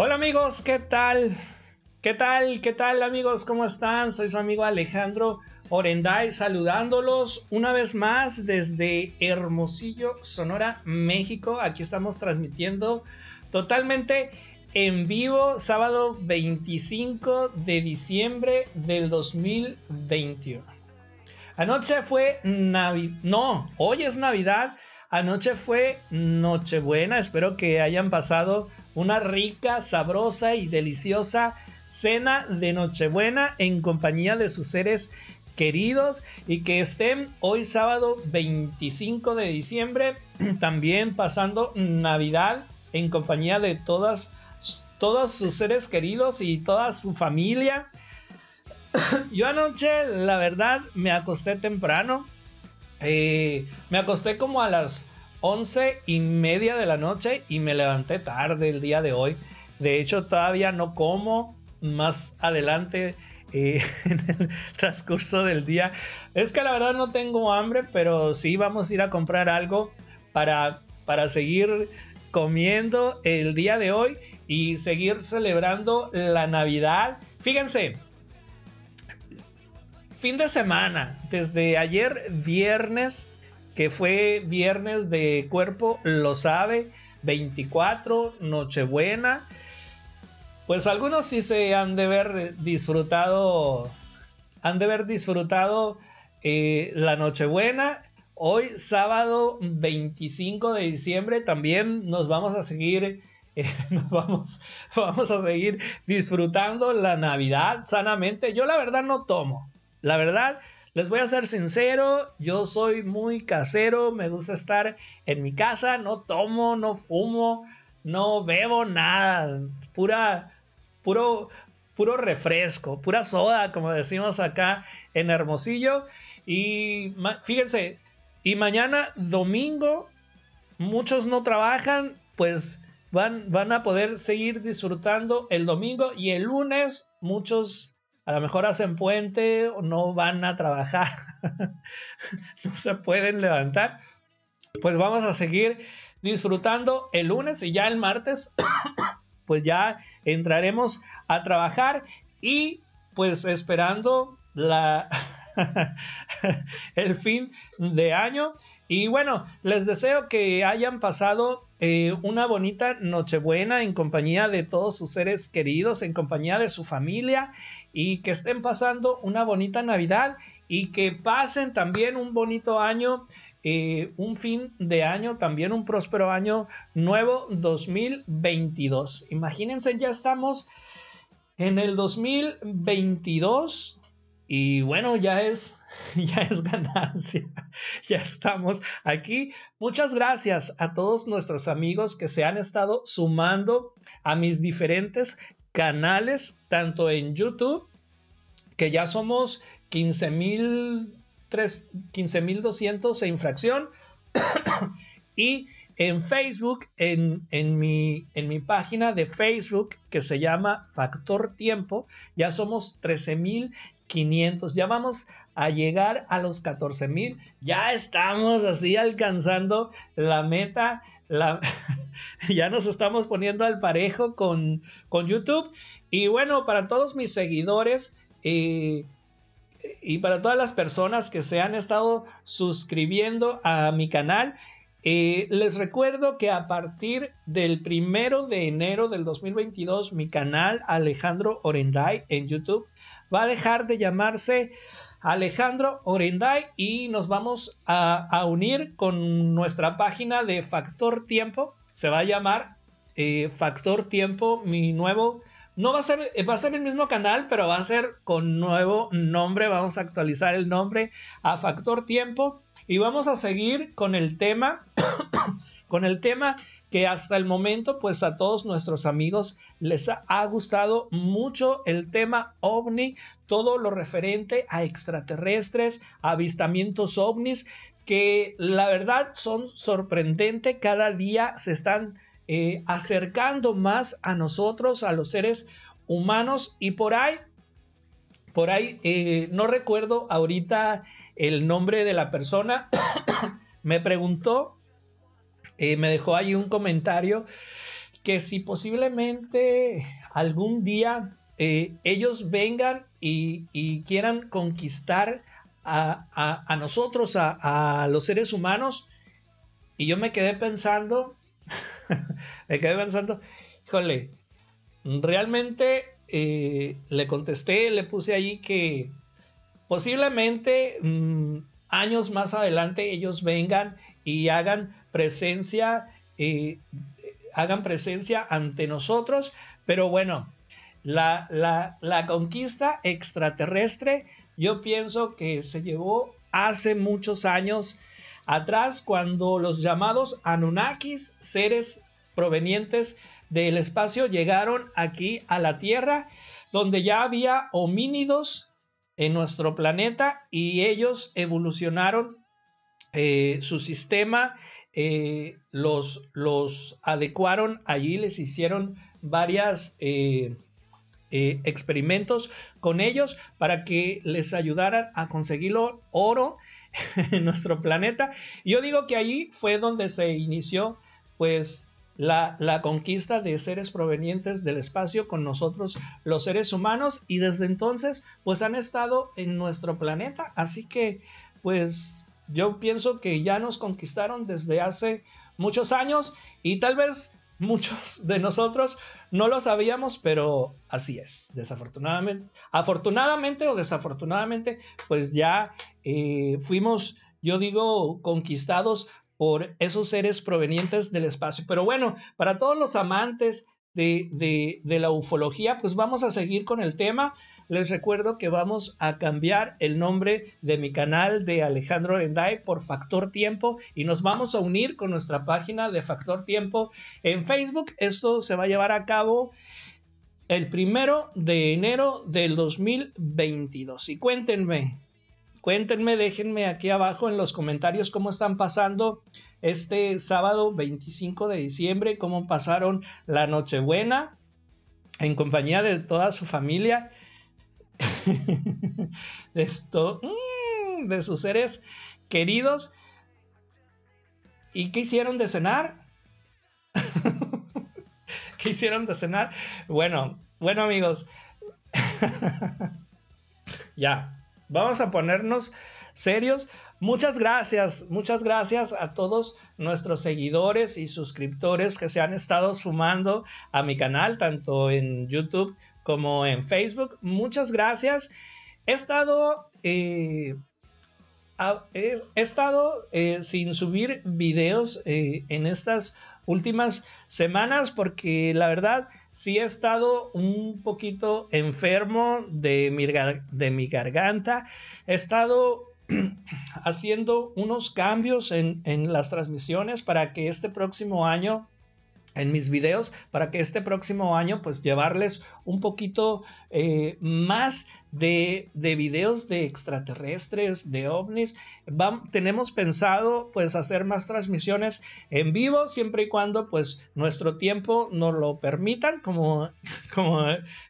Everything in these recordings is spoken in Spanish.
Hola amigos, ¿qué tal? ¿Qué tal? ¿Qué tal amigos? ¿Cómo están? Soy su amigo Alejandro Orenday saludándolos una vez más desde Hermosillo, Sonora, México. Aquí estamos transmitiendo totalmente en vivo sábado 25 de diciembre del 2021. Anoche fue Navidad, no, hoy es Navidad, anoche fue Nochebuena, espero que hayan pasado una rica, sabrosa y deliciosa cena de Nochebuena en compañía de sus seres queridos y que estén hoy sábado 25 de diciembre también pasando Navidad en compañía de todas todos sus seres queridos y toda su familia. Yo anoche, la verdad, me acosté temprano. Eh, me acosté como a las once y media de la noche y me levanté tarde el día de hoy. De hecho, todavía no como. Más adelante eh, en el transcurso del día. Es que la verdad no tengo hambre, pero sí vamos a ir a comprar algo para, para seguir comiendo el día de hoy y seguir celebrando la Navidad. Fíjense, fin de semana, desde ayer viernes que fue viernes de cuerpo, lo sabe, 24, Nochebuena. Pues algunos sí se han de ver disfrutado, han de haber disfrutado eh, la Nochebuena. Hoy, sábado 25 de diciembre, también nos vamos a seguir, eh, nos vamos, vamos a seguir disfrutando la Navidad sanamente. Yo la verdad no tomo, la verdad les voy a ser sincero, yo soy muy casero, me gusta estar en mi casa, no tomo, no fumo, no bebo nada, pura, puro, puro refresco, pura soda, como decimos acá en Hermosillo. Y fíjense, y mañana domingo, muchos no trabajan, pues van, van a poder seguir disfrutando el domingo y el lunes muchos a lo mejor hacen puente o no van a trabajar, no se pueden levantar, pues vamos a seguir disfrutando el lunes y ya el martes, pues ya entraremos a trabajar y pues esperando la el fin de año. Y bueno, les deseo que hayan pasado eh, una bonita Nochebuena en compañía de todos sus seres queridos, en compañía de su familia y que estén pasando una bonita Navidad y que pasen también un bonito año. Eh, un fin de año, también un próspero año nuevo 2022. Imagínense, ya estamos en el 2022 y bueno, ya es, ya es ganancia. Ya estamos aquí. Muchas gracias a todos nuestros amigos que se han estado sumando a mis diferentes canales, tanto en YouTube, que ya somos 15.200 e infracción, y en Facebook, en, en, mi, en mi página de Facebook que se llama Factor Tiempo, ya somos 13.000 500. Ya vamos a llegar a los 14 mil. Ya estamos así alcanzando la meta. La, ya nos estamos poniendo al parejo con, con YouTube. Y bueno, para todos mis seguidores eh, y para todas las personas que se han estado suscribiendo a mi canal, eh, les recuerdo que a partir del primero de enero del 2022, mi canal Alejandro Orenday en YouTube va a dejar de llamarse Alejandro Orenday y nos vamos a, unir con nuestra página de Factor Tiempo. Se va a llamar eh, Factor Tiempo, mi nuevo. No va a ser, va a ser el mismo canal, pero va a ser con nuevo nombre. Vamos a actualizar el nombre a Factor Tiempo y vamos a seguir con el tema, con el tema que hasta el momento pues a todos nuestros amigos les ha, gustado mucho el tema ovni, todo lo referente a extraterrestres, avistamientos ovnis, que la verdad son sorprendentes, cada día se están eh, acercando más a nosotros, a los seres humanos y por ahí, por ahí, eh, no recuerdo ahorita el nombre de la persona, me preguntó eh, me dejó ahí un comentario que si posiblemente algún día eh, ellos vengan y, quieran conquistar a, nosotros, a, los seres humanos. Y yo me quedé pensando, me quedé pensando, híjole, realmente eh, le contesté, le puse allí que posiblemente mm, años más adelante ellos vengan y hagan presencia, eh, hagan presencia ante nosotros, pero bueno, la, la, conquista extraterrestre yo pienso que se llevó hace muchos años atrás cuando los llamados Anunnakis, seres provenientes del espacio, llegaron aquí a la Tierra, donde ya había homínidos en nuestro planeta y ellos evolucionaron eh, su sistema, eh, los, los adecuaron allí, les hicieron varias... Eh, experimentos con ellos para que les ayudaran a conseguir oro en nuestro planeta. Yo digo que allí fue donde se inició pues la, la, conquista de seres provenientes del espacio con nosotros los seres humanos y desde entonces pues han estado en nuestro planeta. Así que pues yo pienso que ya nos conquistaron desde hace muchos años y tal vez muchos de nosotros no lo sabíamos, pero así es, desafortunadamente. Afortunadamente o desafortunadamente, pues ya eh, fuimos, yo digo, conquistados por esos seres provenientes del espacio. Pero bueno, para todos los amantes de, la ufología, pues vamos a seguir con el tema. Les recuerdo que vamos a cambiar el nombre de mi canal de Alejandro Renday por Factor Tiempo y nos vamos a unir con nuestra página de Factor Tiempo en Facebook. Esto se va a llevar a cabo el primero de enero del 2022. Y cuéntenme, Cuéntenme, déjenme aquí abajo en los comentarios cómo están pasando este sábado 25 de diciembre, cómo pasaron la Nochebuena en compañía de toda su familia, de, esto, mm, de sus seres queridos. ¿Y qué hicieron de cenar? ¿Qué hicieron de cenar? Bueno, bueno amigos, ya, Vamos a ponernos serios. Muchas gracias, muchas gracias a todos nuestros seguidores y suscriptores que se han estado sumando a mi canal, tanto en YouTube como en Facebook. Muchas gracias. He estado, eh, he, estado eh, sin subir videos eh, en estas últimas semanas porque la verdad sí he estado un poquito enfermo de mi, de mi garganta. He estado haciendo unos cambios en, en las transmisiones para que este próximo año en mis videos para que este próximo año pues llevarles un poquito eh, más de, de, videos de extraterrestres, de ovnis. tenemos pensado pues hacer más transmisiones en vivo siempre y cuando pues nuestro tiempo nos lo permitan como, como,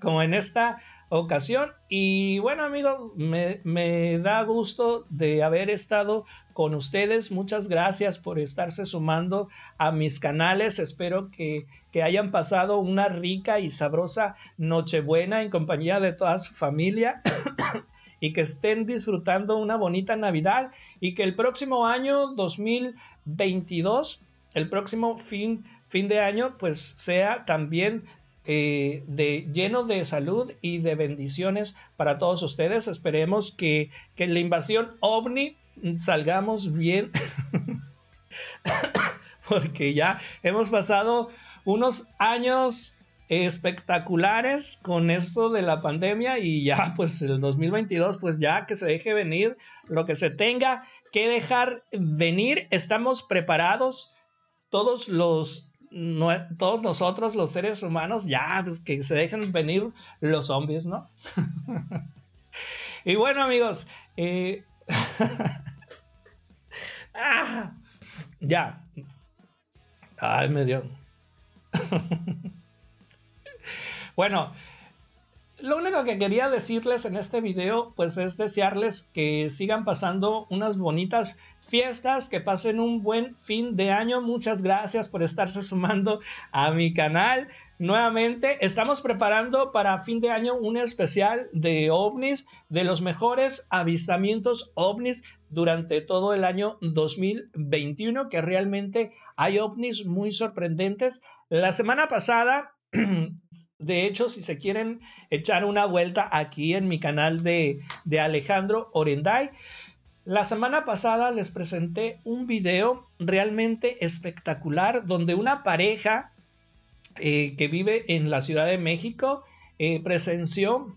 como en esta ocasión. Y bueno amigos, me, me, da gusto de haber estado con ustedes. Muchas gracias por estarse sumando a mis canales. Espero que, que hayan pasado una rica y sabrosa Nochebuena en compañía de toda su familia. y que estén disfrutando una bonita Navidad y que el próximo año 2022, el próximo fin, fin de año, pues sea también eh, de, lleno de salud y de bendiciones para todos ustedes. Esperemos que, que la invasión ovni salgamos bien. Porque ya hemos pasado unos años espectaculares con esto de la pandemia y ya pues el 2022 pues ya que se deje venir lo que se tenga que dejar venir estamos preparados todos los todos nosotros los seres humanos, ya pues, que se dejen venir los zombies, ¿no? y bueno amigos, eh, ah, ya. Ay, me dio. bueno, lo único que quería decirles en este video, pues es desearles que sigan pasando unas bonitas fiestas, que pasen un buen fin de año. Muchas gracias por estarse sumando a mi canal. Nuevamente, estamos preparando para fin de año un especial de ovnis, de los mejores avistamientos ovnis durante todo el año 2021, que realmente hay ovnis muy sorprendentes. La semana pasada de hecho, si se quieren echar una vuelta aquí en mi canal de, Alejandro Orenday, la semana pasada les presenté un video realmente espectacular donde una pareja eh, que vive en la Ciudad de México eh, presenció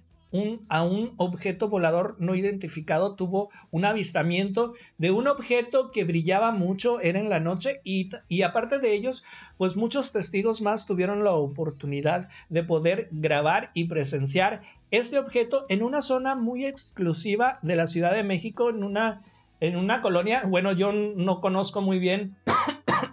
a un objeto volador no identificado tuvo un avistamiento de un objeto que brillaba mucho, era en la noche y, y aparte de ellos, pues muchos testigos más tuvieron la oportunidad de poder grabar y presenciar este objeto en una zona muy exclusiva de la Ciudad de México, en una, en una colonia, bueno, yo no conozco muy bien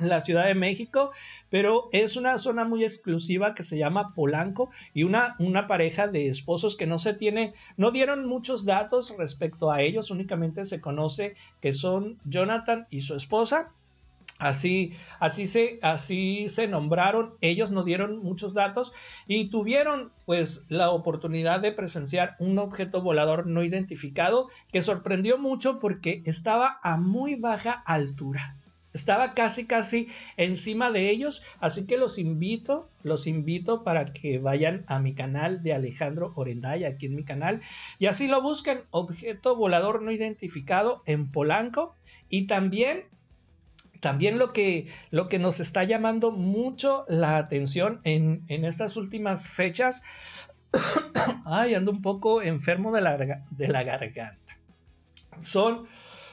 la Ciudad de México, pero es una zona muy exclusiva que se llama Polanco y una, una pareja de esposos que no se tiene, no dieron muchos datos respecto a ellos, únicamente se conoce que son Jonathan y su esposa. Así, así, se, así se nombraron, ellos no dieron muchos datos y tuvieron pues la oportunidad de presenciar un objeto volador no identificado que sorprendió mucho porque estaba a muy baja altura. Estaba casi, casi encima de ellos, así que los invito, los invito para que vayan a mi canal de Alejandro Orenday, aquí en mi canal, y así lo busquen, objeto volador no identificado en Polanco, y también, también lo que, lo que nos está llamando mucho la atención en, en estas últimas fechas, ay, ando un poco enfermo de la, de la garganta, son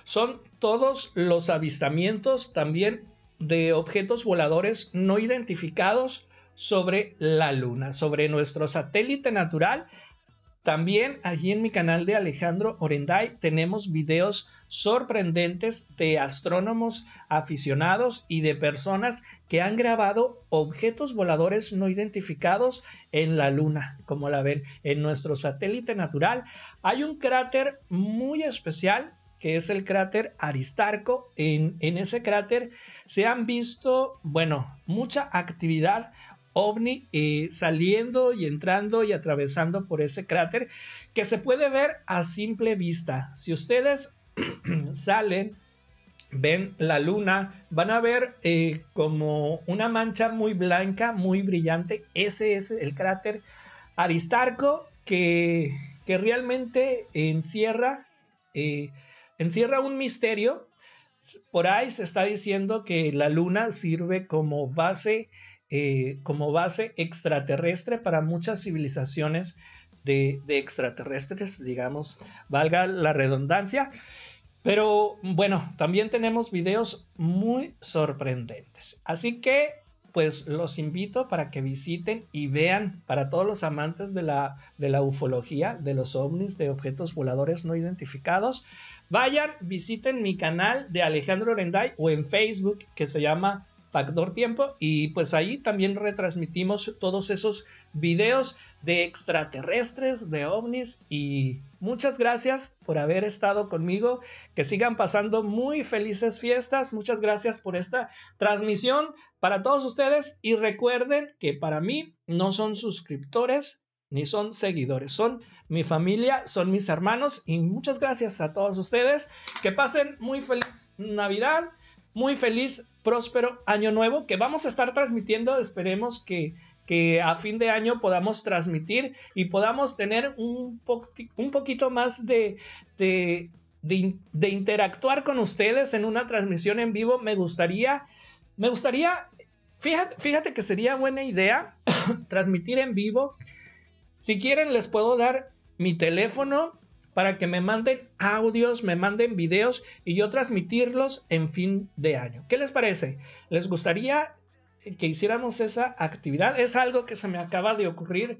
son todos los avistamientos también de objetos voladores no identificados sobre la Luna, sobre nuestro satélite natural. También allí en mi canal de Alejandro Orenday tenemos videos sorprendentes de astrónomos aficionados y de personas que han grabado objetos voladores no identificados en la Luna, como la ven en nuestro satélite natural. Hay un cráter muy especial que es el cráter Aristarco. En, ese cráter se han visto, bueno, mucha actividad ovni eh, saliendo y entrando y atravesando por ese cráter que se puede ver a simple vista. Si ustedes salen, ven la luna, van a ver eh, como una mancha muy blanca, muy brillante. Ese es el cráter Aristarco que, que realmente encierra eh, encierra un misterio. Por ahí se está diciendo que la luna sirve como base, eh, como base extraterrestre para muchas civilizaciones de, de extraterrestres, digamos, valga la redundancia. Pero bueno, también tenemos videos muy sorprendentes. Así que pues los invito para que visiten y vean para todos los amantes de la, de la ufología, de los ovnis, de objetos voladores no identificados. Vayan, visiten mi canal de Alejandro Orenday o en Facebook que se llama Factor Tiempo y pues ahí también retransmitimos todos esos videos de extraterrestres, de ovnis y muchas gracias por haber estado conmigo, que sigan pasando muy felices fiestas, muchas gracias por esta transmisión para todos ustedes. Y recuerden que para mí no son suscriptores ni son seguidores, son mi familia, son mis hermanos y muchas gracias a todos ustedes, que pasen muy feliz Navidad muy feliz, próspero año nuevo que vamos a estar transmitiendo. Esperemos que, que a fin de año podamos transmitir y podamos tener un, un poquito más de, de, de, interactuar con ustedes en una transmisión en vivo. Me gustaría, me gustaría, fíjate, fíjate que sería buena idea transmitir en vivo. Si quieren, les puedo dar mi teléfono para que me manden audios, me manden videos y yo transmitirlos en fin de año. ¿Qué les parece? ¿Les gustaría que hiciéramos esa actividad? Es algo que se me acaba de ocurrir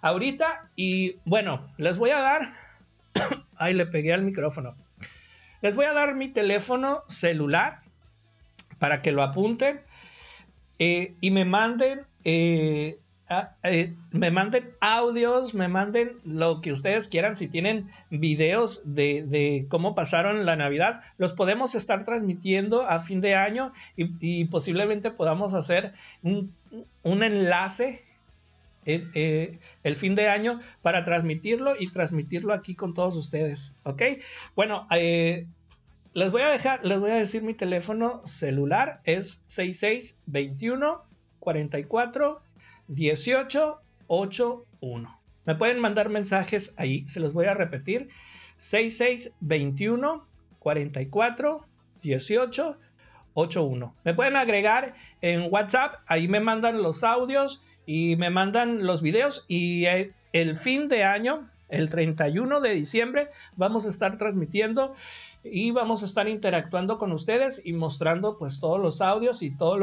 ahorita y bueno, les voy a dar... Ahí le pegué al micrófono. Les voy a dar mi teléfono celular para que lo apunten eh, y me manden eh, ah, eh, me manden audios, me manden lo que ustedes quieran. Si tienen videos de, cómo pasaron la Navidad, los podemos estar transmitiendo a fin de año y, posiblemente podamos hacer un, enlace eh, eh, el fin de año para transmitirlo y transmitirlo aquí con todos ustedes. ¿Ok? Bueno, les voy a dejar, les voy a decir mi teléfono celular es 6621 44 18 81. Me pueden mandar mensajes ahí, se los voy a repetir. 6621 44 18 81. Me pueden agregar en WhatsApp, ahí me mandan los audios y me mandan los videos y el fin de año, el 31 de diciembre, vamos a estar transmitiendo y vamos a estar interactuando con ustedes y mostrando pues todos los audios y todos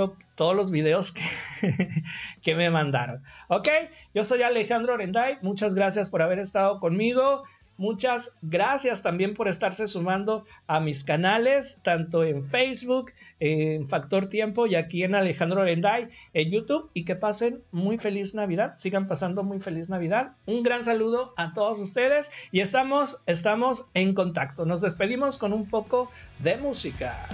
los videos que, que me mandaron. Ok, yo soy Alejandro Orenday, muchas gracias por haber estado conmigo. Muchas gracias también por estarse sumando a mis canales, tanto en Facebook, en Factor Tiempo y aquí en Alejandro Orenday en YouTube. Y que pasen muy feliz Navidad, sigan pasando muy feliz Navidad. Un gran saludo a todos ustedes y estamos, estamos en contacto. Nos despedimos con un poco de música.